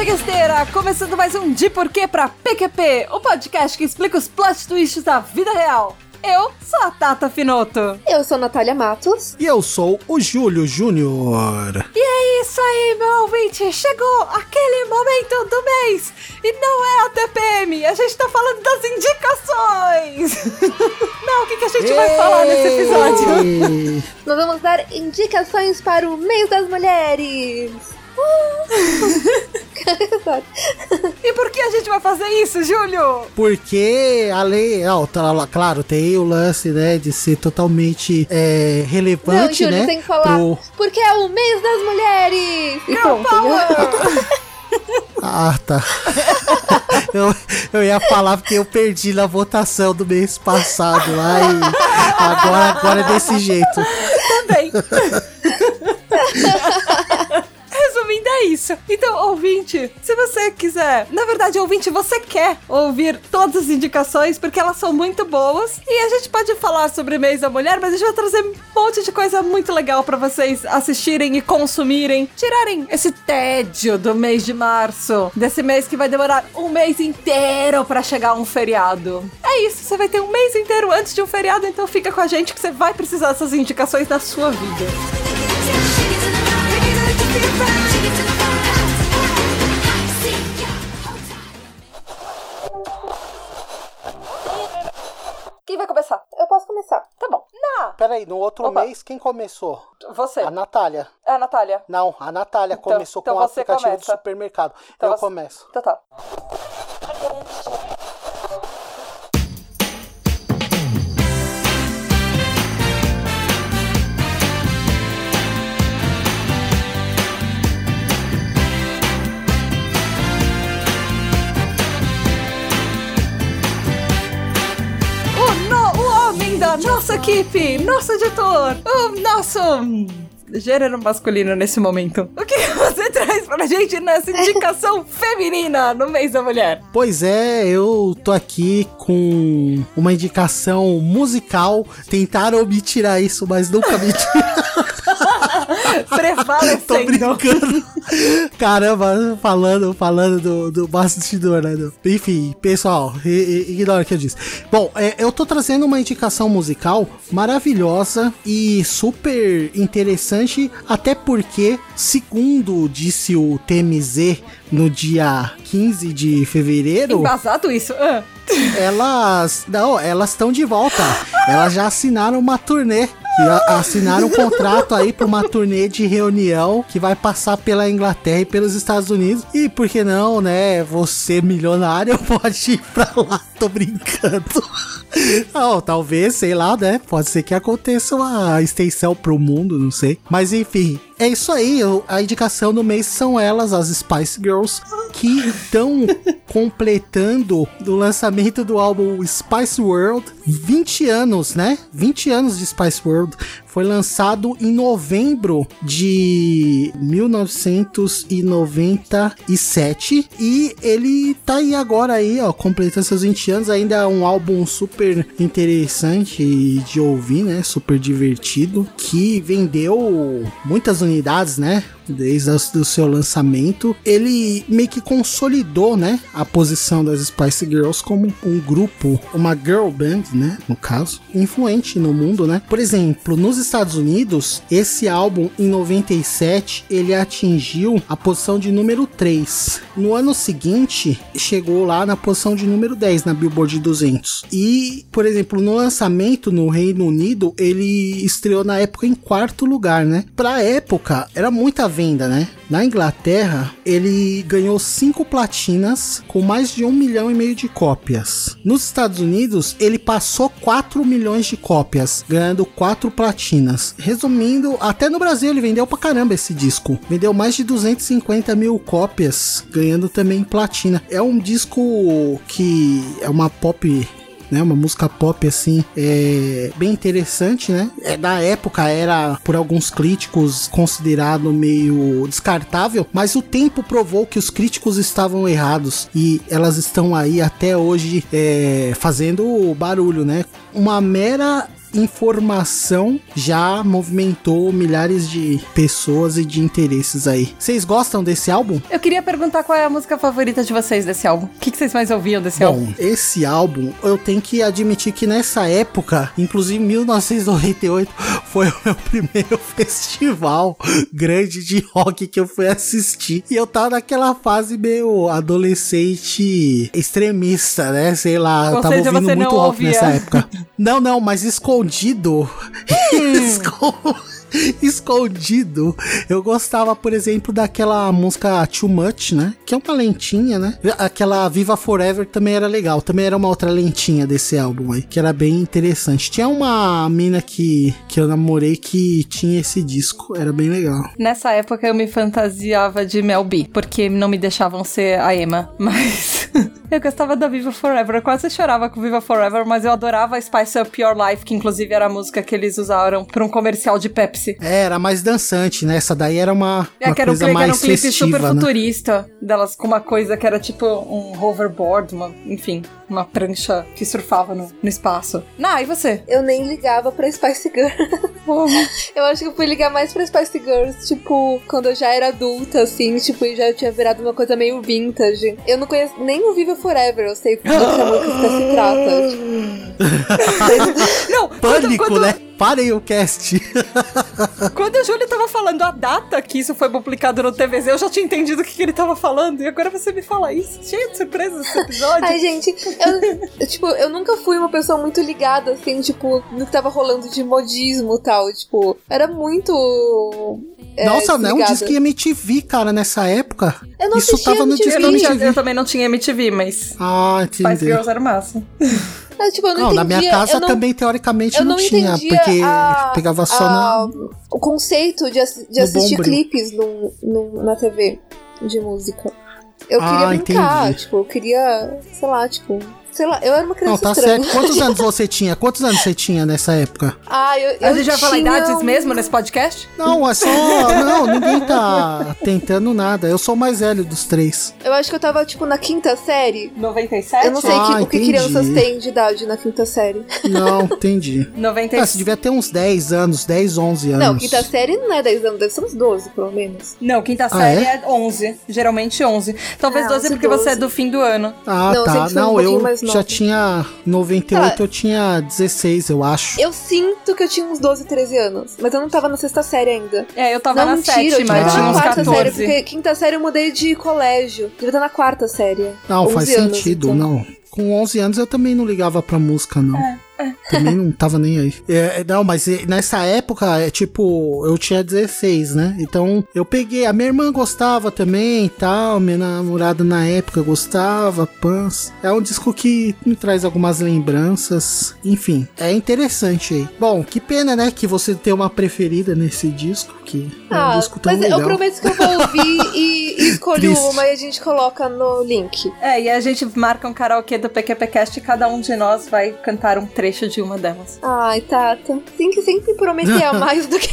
PQPquesteira! Começando mais um De Porquê pra PQP, o podcast que explica os plot twists da vida real. Eu sou a Tata Finoto. Eu sou Natália Matos. E eu sou o Júlio Júnior. E é isso aí, meu ouvinte! Chegou aquele momento do mês! E não é a TPM, a gente tá falando das indicações! não, o que, que a gente vai falar nesse episódio? Ei, Nós vamos dar indicações para o mês das mulheres. E por que a gente vai fazer isso, Júlio? Porque além, ó, tá claro, tem o lance, né, de ser totalmente é, Não, relevante, Júlio, né? tem que falar. pro- Porque é o mês das mulheres. E Girl pronto. né? Power! Ah, tá. eu, eu ia falar porque eu perdi na votação do mês passado lá e agora, agora é desse jeito. Também. Resumindo, é isso. Então, ouvinte, se você quiser, na verdade, ouvinte, você quer ouvir todas as indicações, porque elas são muito boas. E a gente pode falar sobre mês da mulher, mas a gente vai trazer um monte de coisa muito legal pra vocês assistirem e consumirem, tirarem esse tédio do mês de março, desse mês que vai demorar um mês inteiro pra chegar um feriado. É isso, você vai ter um mês inteiro antes de um feriado, então fica com a gente que você vai precisar dessas indicações na sua vida. Quem vai começar? Eu posso começar. Tá bom. Na, Peraí, no outro Opa. mês, quem começou? você. A Natália. É a Natália. Não, a Natália Então- começou então com o aplicativo começa. do supermercado. Então eu você- começo. Então tá. Da nossa equipe, nosso editor, o nosso gênero masculino nesse momento. O que você traz pra gente nessa indicação feminina no mês da mulher? Pois é, eu tô aqui com uma indicação musical. Tentaram me tirar isso, mas nunca me tiraram. Tô Prevalecendo. brincando. Caramba, falando, falando do, do bastidor, né? do- Enfim, pessoal, ignora o que eu disse. Bom, é, eu tô trazendo uma indicação musical maravilhosa e super interessante, até porque, segundo disse o TMZ no dia 15 de fevereiro, Embasado isso? Ah. elas. Não, elas estão de volta. Elas já assinaram uma turnê. E assinaram um contrato aí pra uma turnê de reunião que vai passar pela Inglaterra e pelos Estados Unidos. E por que não, né? Você milionário pode ir pra lá. Tô brincando. Não, talvez, sei lá, né? Pode ser que aconteça uma extensão pro mundo, não sei. Mas enfim, é isso aí. a indicação do mês são elas, as Spice Girls, que estão completando o lançamento do álbum Spice World. 20 anos, né? 20 anos de Spice World. Foi lançado em novembro de 1997 e ele tá aí agora aí, ó, completando seus 20 anos, ainda é um álbum super interessante de ouvir, né? Super divertido, que vendeu muitas unidades, né? Desde o seu lançamento, ele meio que consolidou, né, a posição das Spice Girls como um grupo, uma girl band, né, no caso, influente no mundo, né? Por exemplo, nos Estados Unidos, esse álbum em 97, ele atingiu a posição de número 3. No ano seguinte, chegou lá na posição de número 10 na Billboard 200. E, por exemplo, no lançamento no Reino Unido, ele estreou na época em quarto lugar, né? Pra época, era muita né? Na Inglaterra, ele ganhou cinco platinas com mais de um milhão e meio de cópias. Nos Estados Unidos, ele passou 4 milhões de cópias, ganhando quatro platinas. Resumindo, até no Brasil ele vendeu pra caramba esse disco. Vendeu mais de 250 mil cópias, ganhando também platina. É um disco que é uma pop né? Uma música pop assim, é bem interessante, né? É, da época era por alguns críticos considerado meio descartável, mas o tempo provou que os críticos estavam errados e elas estão aí até hoje é, fazendo barulho, né? Uma mera informação já movimentou milhares de pessoas e de interesses aí. Vocês gostam desse álbum? Eu queria perguntar qual é a música favorita de vocês desse álbum. O que, que vocês mais ouviam desse álbum? Bom, esse álbum, eu tenho que admitir que nessa época, inclusive 1998, foi o meu primeiro festival grande de rock que eu fui assistir. E eu tava naquela fase meio adolescente extremista, né? Sei lá, eu tava ouvindo muito rock ouvia. nessa época. Não, não, mas escondido. Escon- Escondido. Eu gostava, por exemplo, daquela música Too Much, né? Que é uma lentinha, né? Aquela Viva Forever também era legal. Também era uma outra lentinha desse álbum aí, que era bem interessante. Tinha uma mina que, que eu namorei que tinha esse disco. Era bem legal. Nessa época eu me fantasiava de Mel B, porque não me deixavam ser a Emma, mas eu gostava da Viva Forever. Eu quase chorava com Viva Forever, mas eu adorava Spice Up Your Life, que inclusive era a música que eles usaram pra um comercial de Pepsi. É, Era mais dançante, né? Essa daí era uma, É, uma que era um, coisa clipe, era um mais clipe festiva, super né? futurista delas com uma coisa que era tipo um hoverboard, uma, enfim, uma prancha que surfava no, no espaço. Nah, e você? Eu nem ligava pra Spice Girls. eu acho que eu fui ligar mais pra Spice Girls, tipo, quando eu já era adulta, assim, tipo, e já tinha virado uma coisa meio vintage. Eu não conheço nem o Viva Forever, eu sei do que a música se trata. Não, Pânico, quando, quando, né? Parem o cast. Quando o Júlio tava falando a data que isso foi publicado no TVZ, eu já tinha entendido o que, que ele tava falando. E agora você me fala isso. Cheio de surpresas esse episódio. Ai, gente, eu, eu, tipo, eu nunca fui uma pessoa muito ligada, assim, tipo, no que tava rolando de modismo e tal. Tipo, era muito. é, Nossa, não, diz que MTV, cara, nessa época. Eu não Isso tava no MTV. eu, não tinha- MTV. eu também não tinha MTV, mas Ah, Spice entendi. Girls era massa. Mas, tipo, eu não, Não, na minha casa não, também, teoricamente, não, não tinha, porque a- pegava só a- na. o conceito de, de assistir Bombril. clipes no, no- na TV de música. Eu Ah, queria brincar, entendi. tipo, eu queria, sei lá, tipo, sei lá, eu era uma criança Não, tá estranha. certo. Quantos anos você tinha? Quantos anos você tinha nessa época? Ah, eu, eu A gente vai falar tinha idades um- mesmo nesse podcast? Não, é só. Não, ninguém tá tentando nada. Eu sou o mais velho dos três. Eu acho que eu tava, tipo, na quinta série. 97? Eu não sei Ah, que- o que crianças têm de idade na quinta série. Não, entendi. 96. Ah, você devia ter uns 10 anos, 10, 11 anos. Não, quinta série não é 10 anos, deve ser uns 12, pelo menos. Não, quinta Ah, série é? é? 11. Geralmente 11. Talvez Ah, 12 11, porque você é 12. do fim do ano. Ah, Não, tá. um Não, pouquinho eu mais já nova. tinha 98, eu tinha 16, eu acho. Eu sinto que eu tinha uns 12, 13 anos, mas eu não tava na sexta série ainda. É, eu tava não, na mentira, eu sétima, tinha eu tinha na uns quarta 14. série, porque quinta série eu mudei de colégio. Devia estar na quarta série. Não, 11 faz anos, sentido, então. não. Com 11 anos eu também não ligava pra música, não. É, Também não tava nem aí. É, não, mas é, nessa época, é tipo, eu tinha 16, né? Então eu peguei. A minha irmã gostava também e tal. Minha namorada na época gostava, Pans. É um disco que me traz algumas lembranças. Enfim, é interessante aí. Bom, que pena, né? Que você tem uma preferida nesse disco. Que é um Ah, disco tão mas legal. eu prometo que eu vou ouvir e, e escolho Triste. uma e a gente coloca no link. É, e a gente marca um karaokê do PQPcast e cada um de nós vai cantar um trecho de uma delas. Ai, Tata. Tem que sempre prometer a mais do que.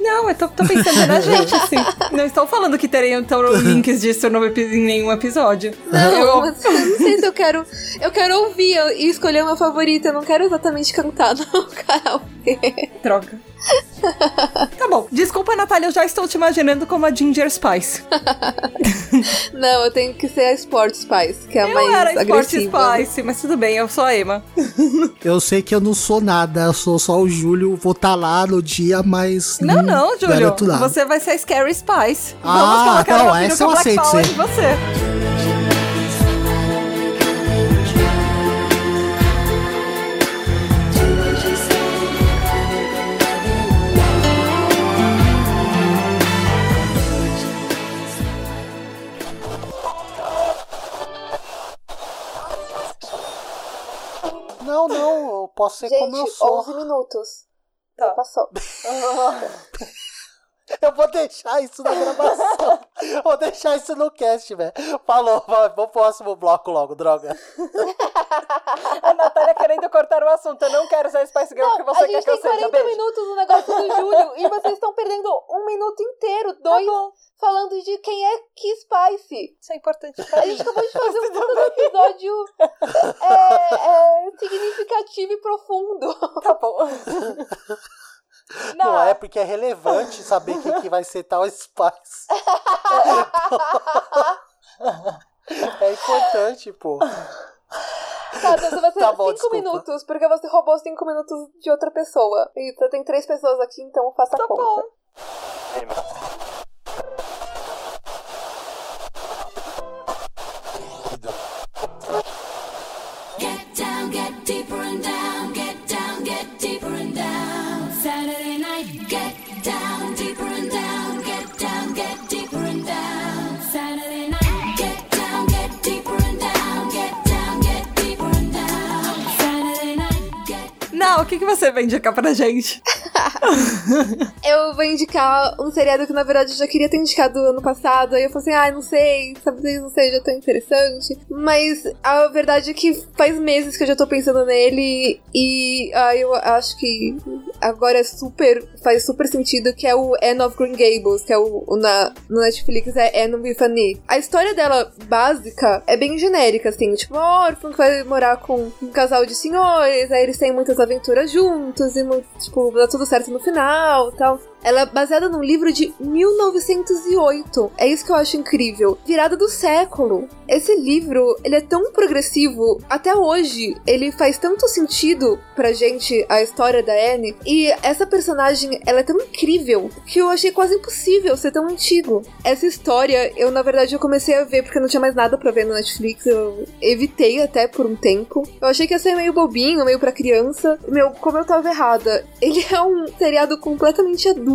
Não, eu tô, tô pensando na gente, assim. Não estou falando que terei então links disso no em nenhum episódio. Não, Eu- mas eu não sei se eu quero. Eu quero ouvir e escolher uma favorita. Eu não quero exatamente cantar no karaokê. Droga. Tá bom. Desculpa, Natália, eu já estou te imaginando como a Ginger Spice. Não, eu tenho que ser a Sport Spice, que é a Eu mais era Sport agressiva. Spice, mas tudo bem, eu sou a Emma. Eu sei que eu não sou nada, eu sou só o Júlio. Vou estar lá no dia, mas. Não, não, Júlio. Você vai ser a Scary Spice. Ah, Vamos colocar não, essa eu aceito você. Posso ser como eu Gente, sou. 11 minutos. Tá. Já passou. Eu vou deixar isso na gravação. vou deixar isso no cast, velho. Falou, vai, vamos pro próximo bloco logo, droga. A Natália querendo cortar o assunto. Eu não quero ser Spice Girl Não, porque você a quer gente que eu tem seja. 40 Beijo. minutos no negócio do Júlio e vocês estão perdendo um minuto inteiro, dois, falando de quem é que Spice. Isso é importante pra A gente acabou de fazer um puta episódio é, é, significativo e profundo. Tá bom. Não, é porque é relevante saber quem que vai ser tal Spice. É importante, pô. Tá, então você Tá bom, cinco desculpa. minutos, porque você roubou cinco minutos de outra pessoa. E você tem três pessoas aqui, então faça a Tá conta. bom. Não, o que, que você vai indicar pra gente? Eu vou indicar um seriado que na verdade eu já queria ter indicado ano passado. Aí eu falei assim, ah, não sei, talvez não seja tão interessante. Mas a verdade é que faz meses que eu já tô pensando nele e ah, eu acho que agora é super. faz super sentido que é o Anne of Green Gables, que é o, o na, no Netflix é Anne with. A história dela básica é bem genérica, assim, tipo, uma órfã que vai morar com um casal de senhores, aí eles têm muitas aventuras juntos e, tipo, dá tudo certo no final tal. Ela é baseada num livro de 1908. É isso que eu acho incrível. Virada do século. Esse livro, ele é tão progressivo. Até hoje, ele faz tanto sentido pra gente, a história da Anne. E essa personagem, ela é tão incrível que eu achei quase impossível ser tão antigo. Essa história, eu na verdade eu comecei a ver porque não tinha mais nada pra ver no Netflix. Eu evitei até por um tempo. Eu achei que ia ser meio bobinho, meio pra criança. Meu, como eu tava errada. Ele é um seriado completamente adulto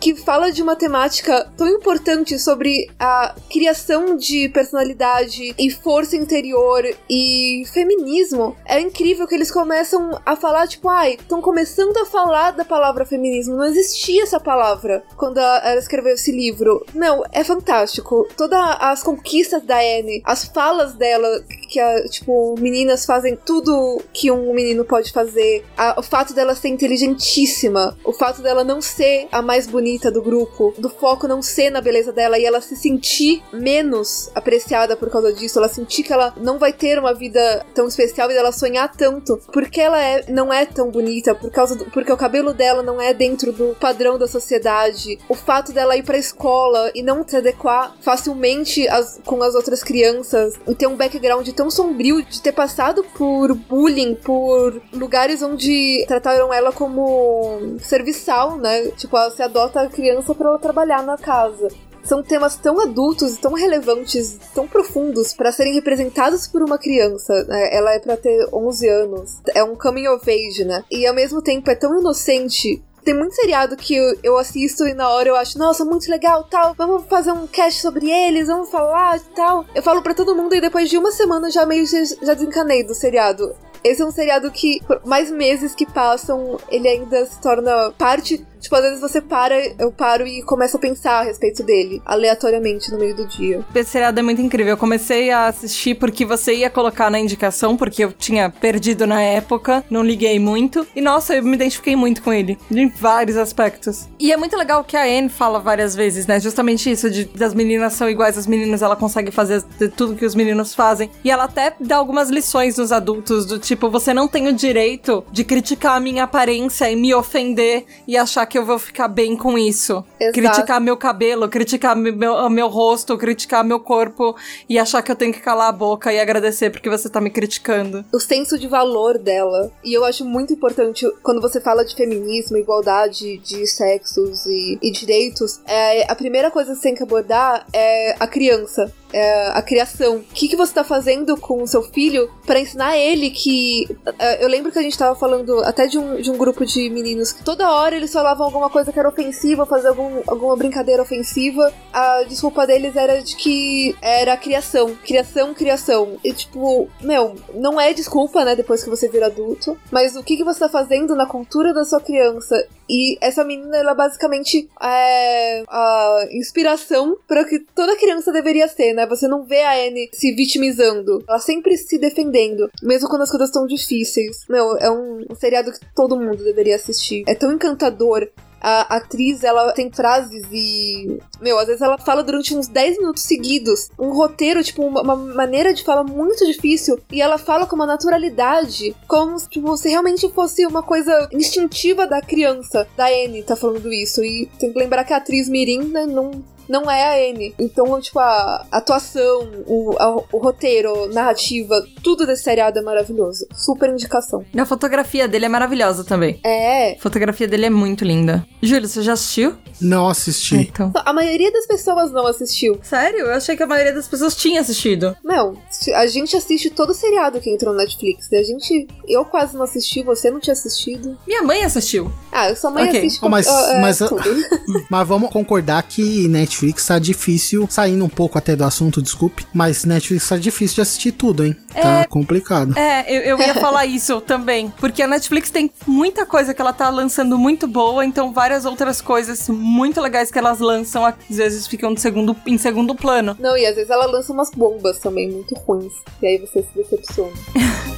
que fala de uma temática tão importante sobre a criação de personalidade e força interior e feminismo. É incrível que eles começam a falar, tipo, ai, estão começando a falar da palavra feminismo. Não existia essa palavra quando ela, ela escreveu esse livro. Não, é fantástico. Todas as conquistas da Anne, as falas dela, que, a, tipo, meninas fazem tudo que um menino pode fazer. A- o fato dela ser inteligentíssima, o fato dela não ser a mais bonita do grupo, do foco não ser na beleza dela e ela se sentir menos apreciada por causa disso, ela sentir que ela não vai ter uma vida tão especial e ela sonhar tanto porque ela é, não é tão bonita, por causa do, porque o cabelo dela não é dentro do padrão da sociedade, o fato dela ir pra escola e não se adequar facilmente as- com as outras crianças e ter um background tão sombrio de ter passado por bullying, por lugares onde trataram ela como serviçal, né? Tipo, se adota a criança pra ela trabalhar na casa. São temas tão adultos, tão relevantes, tão profundos pra serem representados por uma criança. né? Ela é pra ter 11 anos. É um coming of age, né? E ao mesmo tempo é tão inocente. Tem muito seriado que eu, assisto e na hora eu acho, nossa, muito legal, tal. Vamos fazer um cast sobre eles, vamos falar tal. Eu falo pra todo mundo e depois de uma semana já meio já desencanei do seriado. Esse é um seriado que, por mais meses que passam, ele ainda se torna parte. Tipo, às vezes você para, eu paro e começo a pensar a respeito dele, aleatoriamente no meio do dia. Esse seriado é muito incrível. Eu comecei a assistir porque você ia colocar na indicação, porque eu tinha perdido na época, não liguei muito. E nossa, eu me identifiquei muito com ele, em vários aspectos. E é muito legal que a Anne fala várias vezes, né? Justamente isso, de das meninas são iguais às meninas, ela consegue fazer tudo que os meninos fazem. E ela até dá algumas lições nos adultos, do tipo, você não tem o direito de criticar a minha aparência e me ofender e achar que eu vou ficar bem com isso. Exato. Criticar meu cabelo, criticar meu, meu, meu rosto, criticar meu corpo e achar que eu tenho que calar a boca e agradecer porque você tá me criticando. o senso de valor dela. E eu acho muito importante quando você fala de feminismo, igualdade de sexos e, e direitos, é, a primeira coisa que você tem que abordar é a criança. É a criação. O que, que você tá fazendo com o seu filho para ensinar ele que. é, eu lembro que a gente tava falando até de um, de um grupo de meninos que toda hora eles falavam alguma coisa que era ofensiva, fazer algum, alguma brincadeira ofensiva. A desculpa deles era de que era criação. Criação, criação. E tipo, meu, não é desculpa, né, depois que você vira adulto. Mas o que, que você tá fazendo na cultura da sua criança? E essa menina, ela basicamente é a inspiração para que toda criança deveria ser, né? Você não vê a Anne se vitimizando. Ela sempre se defendendo, mesmo quando as coisas estão difíceis. Meu, é um, um seriado que todo mundo deveria assistir. É tão encantador. A atriz, ela tem frases e. Meu, às vezes ela fala durante uns 10 minutos seguidos. Um roteiro, tipo, uma, uma maneira de fala muito difícil. E ela fala com uma naturalidade. Como tipo, se realmente fosse uma coisa instintiva da criança. Da Anne tá falando isso. E tem que lembrar que a atriz Mirim, né, não, não é a Anne. Então, tipo, a atuação, o, a- o roteiro, narrativa, tudo desse seriado é maravilhoso. Super indicação. E a fotografia dele é maravilhosa também. É. A fotografia dele é muito linda. Júlio, você já assistiu? Não assisti. Então. A maioria das pessoas não assistiu. Sério? Eu achei que a maioria das pessoas tinha assistido. Não, a gente assiste todo seriado que entrou no Netflix. E a gente. Eu quase não assisti, você não tinha assistido. Minha mãe assistiu. Ah, sua mãe Ok. assiste Oh, mas- ah, é, mas- tudo. Mas vamos concordar que Netflix tá difícil, saindo um pouco até do assunto, desculpe, mas Netflix tá difícil de assistir tudo, hein? Tá complicado. É, eu, eu ia falar isso também. Porque a Netflix tem muita coisa que ela tá lançando muito boa, então várias outras coisas muito legais que elas lançam, às vezes ficam de segundo, em segundo plano. Não, e às vezes ela lança umas bombas também muito ruins. E aí você se decepciona.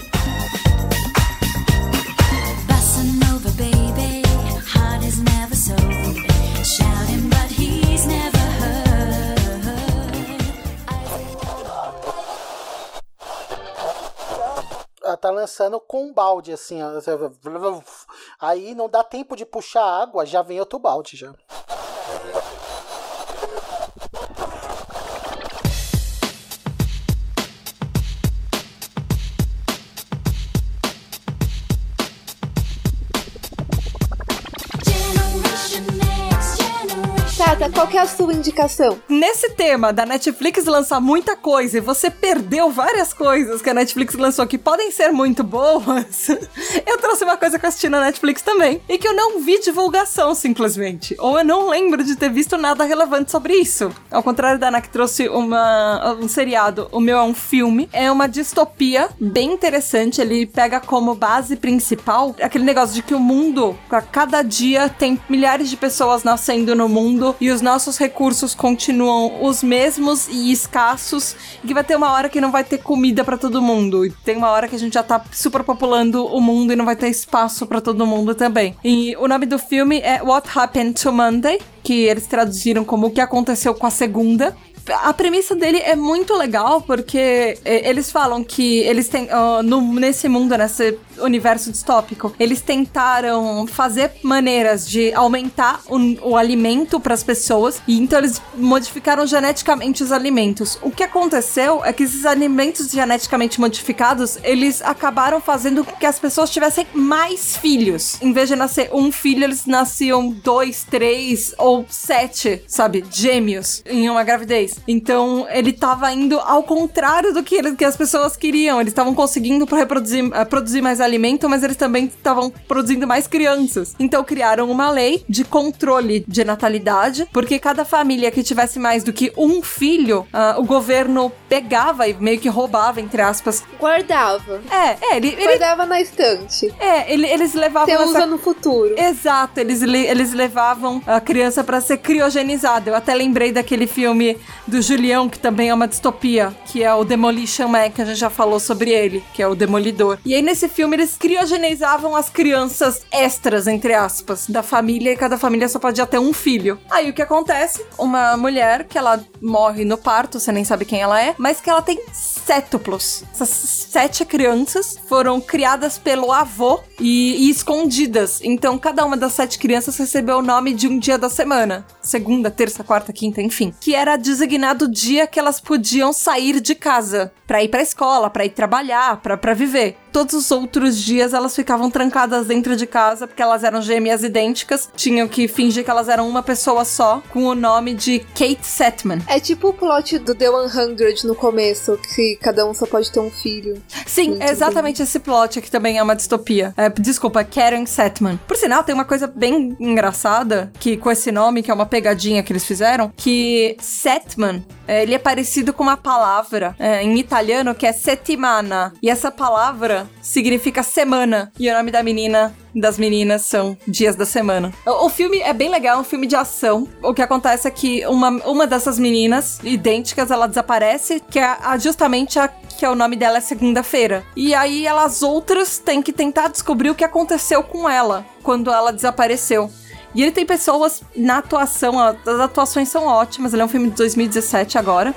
lançando com um balde, assim, ó. Aí não dá tempo de puxar água, já vem outro balde já. Tata, qual é a sua indicação? Nesse tema da Netflix lançar muita coisa e você perdeu várias coisas que a Netflix lançou que podem ser muito boas, eu trouxe uma coisa que eu assisti na Netflix também. E que eu não vi divulgação, simplesmente. Ou eu não lembro de ter visto nada relevante sobre isso. Ao contrário da Ana que trouxe uma, um seriado, o meu é um filme. É uma distopia bem interessante. Ele pega como base principal aquele negócio de que o mundo, a cada dia, tem milhares de pessoas nascendo no mundo e os nossos recursos continuam os mesmos e escassos. E que vai ter uma hora que não vai ter comida pra todo mundo. E tem uma hora que a gente já tá superpopulando o mundo e não vai ter espaço pra todo mundo também. E o nome do filme é What Happened to Monday, que eles traduziram como O que aconteceu com a segunda. A premissa dele é muito legal porque eles falam que eles têm ó, no, nesse mundo, nesse universo distópico, eles tentaram fazer maneiras de aumentar o, o alimento para as pessoas e então eles modificaram geneticamente os alimentos. O que aconteceu é que esses alimentos geneticamente modificados eles acabaram fazendo com que as pessoas tivessem mais filhos. Em vez de nascer um filho, eles nasciam dois, três ou sete, sabe, gêmeos em uma gravidez. Então ele tava indo ao contrário do que, ele- que as pessoas queriam. Eles estavam conseguindo reproduzir, eh, produzir mais alimento, mas eles também estavam produzindo mais crianças. Então criaram uma lei de controle de natalidade, porque cada família que tivesse mais do que um filho, ah, o governo pegava e meio que roubava, entre aspas. Guardava. É, é, ele, ele- Guardava na estante. é, ele- eles levavam Você essa usa no futuro. Exato, eles, le- eles levavam a criança pra ser criogenizada. Eu até lembrei daquele filme do Julião, que também é uma distopia, que é o Demolition Man, que a gente já falou sobre ele, que é o Demolidor. E aí nesse filme eles criogenizavam as crianças extras, entre aspas, da família, e cada família só podia ter um filho. Aí o que acontece? Uma mulher que ela morre no parto, você nem sabe quem ela é, mas que ela tem sétuplos. Essas sete crianças foram criadas pelo avô e, e escondidas. Então, cada uma das sete crianças recebeu o nome de um dia da semana. Segunda, terça, quarta, quinta, enfim. Que era designado dia que elas podiam sair de casa. Pra ir pra escola, pra ir trabalhar, pra viver. Todos os outros dias elas ficavam trancadas dentro de casa porque elas eram gêmeas idênticas. Tinham que fingir que elas eram uma pessoa só, com o nome de Kate Setman. É tipo o plot do The 100 no começo, que cada um só pode ter um filho. Sim, Muito exatamente esse plot que também é uma distopia. É, desculpa, Karen Setman. Por sinal, tem uma coisa bem engraçada que com esse nome, que é uma pegadinha que eles fizeram, que Setman, é, ele é parecido com uma palavra é, em italiano que é settimana. E essa palavra Significa semana. E o nome da menina das meninas são dias da semana. O, o filme é bem legal, é um filme de ação. O que acontece é que uma, uma dessas meninas idênticas, ela desaparece, que é a- justamente a que é o nome dela é segunda-feira. E aí elas outras têm que tentar descobrir o que aconteceu com ela quando ela desapareceu. E ele tem pessoas na atuação, as atuações são ótimas, ele é um filme de 2017 agora.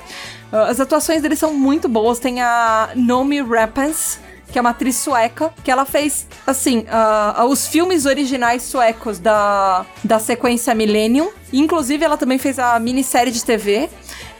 As atuações dele são muito boas, tem a Nomi Rappens, que é uma atriz sueca, que ela fez, assim, ah, os filmes originais suecos da, da sequência Millennium. Inclusive, ela também fez a minissérie de TV.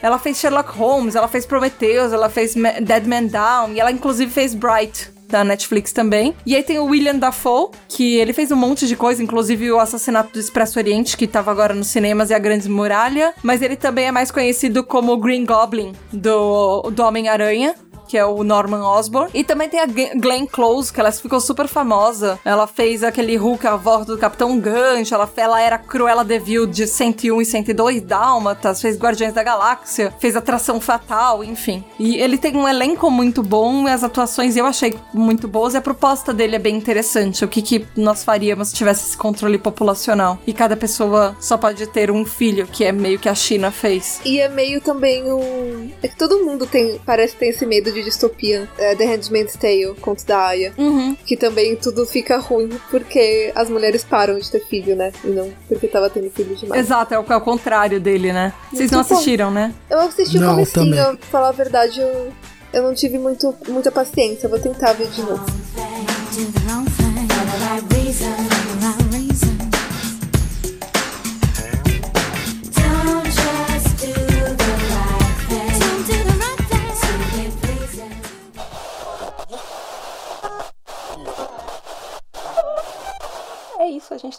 Ela fez Sherlock Holmes, ela fez Prometheus, ela fez Dead Man Down, e ela inclusive fez Bright, da Netflix também. E aí tem o William Dafoe, que ele fez um monte de coisa, inclusive o Assassinato do Expresso Oriente, que tava agora nos cinemas, e a Grande Muralha. Mas ele também é mais conhecido como Green Goblin do, do Homem-Aranha. Que é o Norman Osborn. E também tem a Glenn Close, que ela ficou super famosa. Ela fez aquele Hulk a voz do Capitão Gancho. Ela, ela era Cruella de Vil de 101 e 102 Dálmatas. Fez Guardiões da Galáxia. Fez Atração Fatal, enfim. E ele tem um elenco muito bom. As atuações eu achei muito boas. E a proposta dele é bem interessante. O que, que nós faríamos se tivesse esse controle populacional? E cada pessoa só pode ter um filho, que é meio que a China fez. E é meio também um. É que todo mundo tem. Parece que tem esse medo de distopia. É The Handmaid's Tale, conto da Aya. Uhum. Que também tudo fica ruim porque as mulheres param de ter filho, né? E não porque tava tendo filho demais. Exato, é o, é o contrário dele, né? Vocês não assistiram, né? Eu assisti o Não, comecinho, também. pra falar a verdade, eu, eu não tive muito, muita paciência. Vou tentar ver de novo.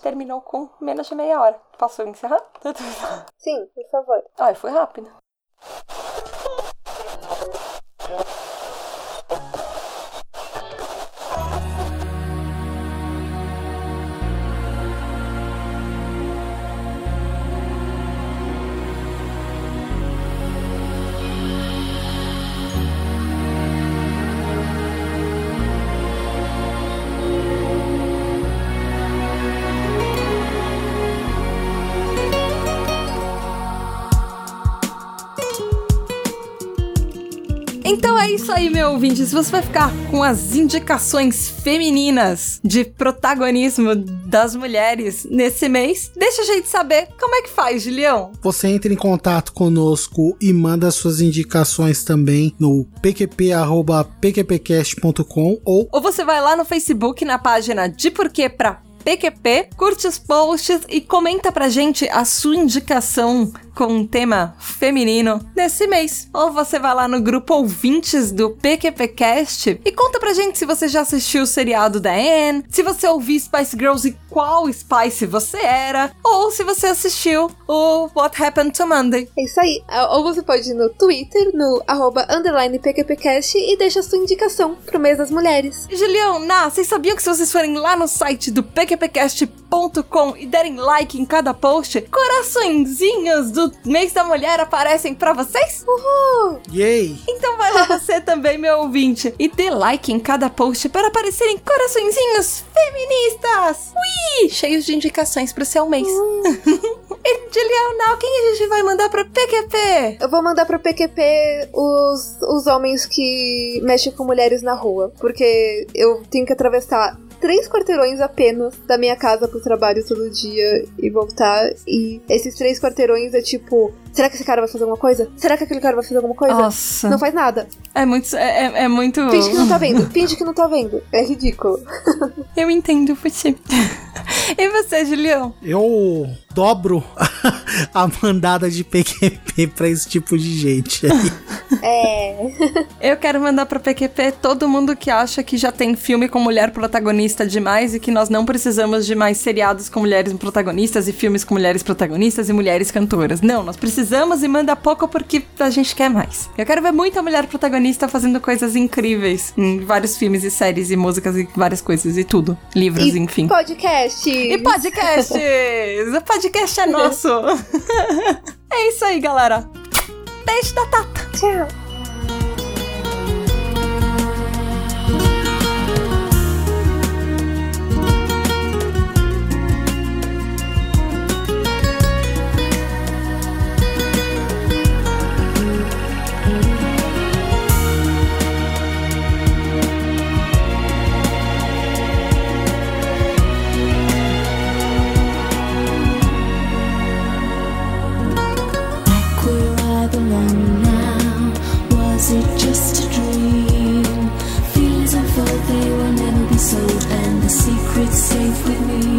Terminou com menos de meia hora. Posso encerrar? Sim, por favor. Ai, foi rápido. É isso aí, meu ouvinte. Se você vai ficar com as indicações femininas de protagonismo das mulheres nesse mês, deixa a gente saber como é que faz, Julião. Você entra em contato conosco e manda suas indicações também no pqp.pqpcast.com ou Ou você vai lá no Facebook na página de Porquê pra PQP, curte os posts e comenta pra gente a sua indicação com um tema feminino nesse mês. Ou você vai lá no grupo ouvintes do PQPcast e conta pra gente se você já assistiu o seriado da Anne, se você ouviu Spice Girls e qual Spice você era, ou se você assistiu o What Happened to Monday. É isso aí. Ou você pode ir no Twitter, no arroba underline PQPcast e deixa a sua indicação pro mês das mulheres. Julião, Ná, vocês sabiam que se vocês forem lá no site do pqpcast.com e derem like em cada post, coraçõezinhos do mês da mulher aparecem pra vocês? Yay! Então vai lá você também, meu ouvinte, e dê like em cada post para aparecerem coraçõezinhos feministas! Ui! Cheios de indicações pro seu mês. e Julião, Ná, quem a gente vai mandar pra PQP? Eu vou mandar pro PQP os, os homens que mexem com mulheres na rua. Porque eu tenho que atravessar três quarteirões apenas da minha casa pro trabalho todo dia e voltar. E esses três quarteirões é tipo: será que esse cara vai fazer alguma coisa? Será que aquele cara vai fazer alguma coisa? Nossa, Não faz nada. é muito. É, é- é muito. Finge que não tá vendo. Finge que não tá vendo. É ridículo. Eu entendo você. e você, Julião? Eu dobro a mandada de PQP pra esse tipo de gente aí. É. Eu quero mandar pra PQP todo mundo que acha que já tem filme com mulher protagonista demais e que nós não precisamos de mais seriados com mulheres protagonistas e filmes com mulheres protagonistas e mulheres cantoras. Não, nós precisamos e manda pouco porque a gente quer mais. Eu quero ver muita mulher protagonista fazendo coisas incríveis em vários filmes e séries e músicas e várias coisas e tudo. Livros, E enfim. podcast. E podcasts! o podcast é nosso! é isso aí, galera. Beijo da Tata! Tchau. with me.